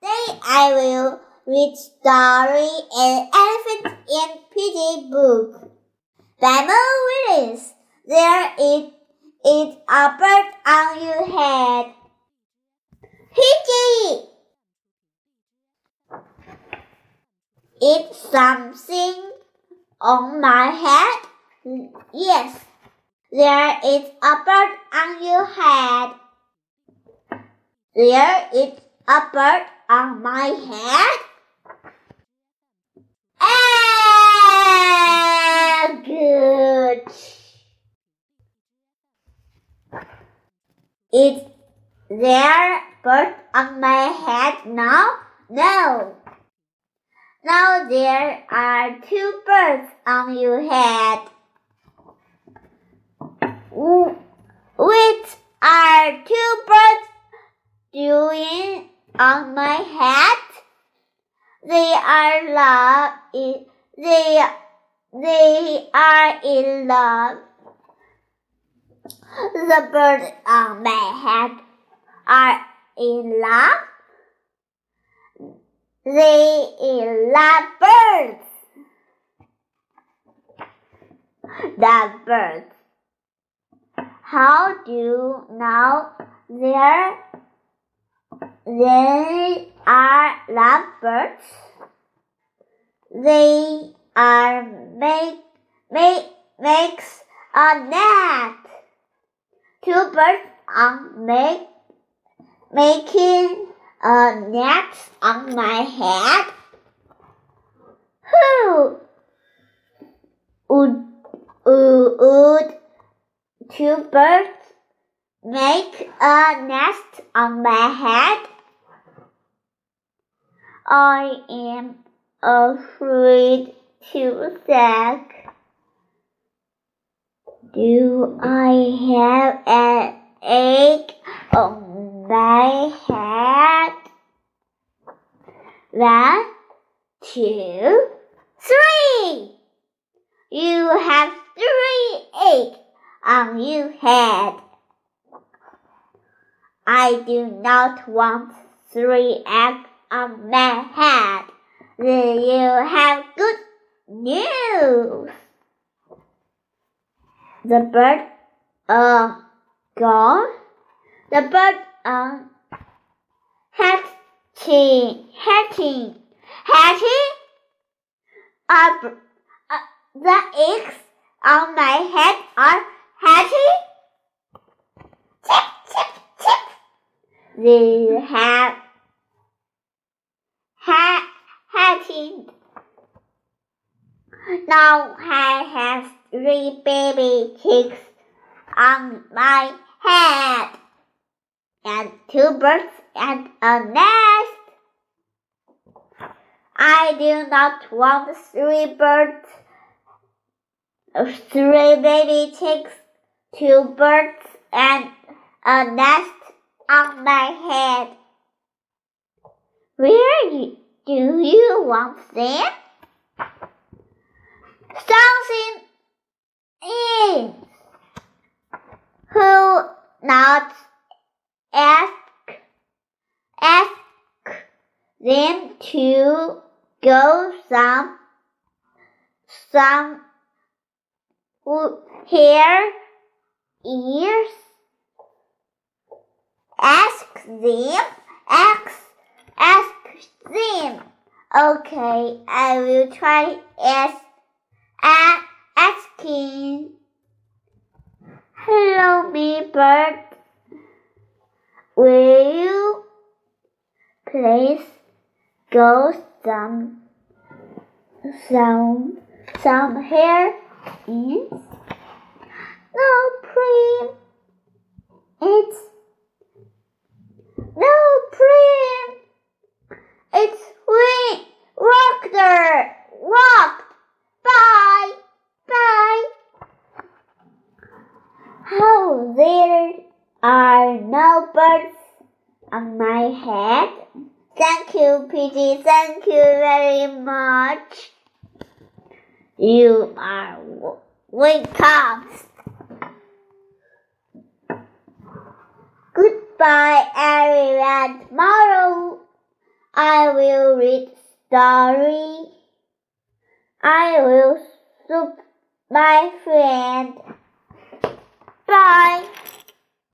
Today I will read story An Elephant in Piggie book. By Mo Willems. There is, is a bird on your head. Piggie! It's something on my head? Yes. There is a bird on your head. There is a bird on my head. Good. Is there bird on my head now? No. Now there are two birds on your head. Which are two birds on my head? They are love. They they are in love. The birds on my head are in love. They in love birds. The birds how do you know there they are lovebirds? They are make make makes a net. Two birds are make making a net on my head. Who would would two birds make a nest on my head? I am afraid to ask. Do I have an egg on my head? One, two, three. You have three eggs on your head. I do not want three eggs on my head. Then you have good news. The bird uh gone. The bird uh hatching hatching hatching. Uh, uh, the eggs on my head are hatching. Chip chip chip. They have ha hatching. Now I have three baby chicks on my head, and two birds and a nest. I do not want three birds, three baby chicks, two birds, and a nest on my head. Where do you want them? Something is who not ask ask them to go some some hair ears. Ask them ask ask them. Okay i will try ask asking hello me bird will you please go some some some hair in no prim it's no prim it's we walk there walk bye bye how there are no birds on my head Thank you, Piggie. Thank you very much. You are welcome. Goodbye, everyone. Tomorrow I will read story. I will soup my friend. Bye.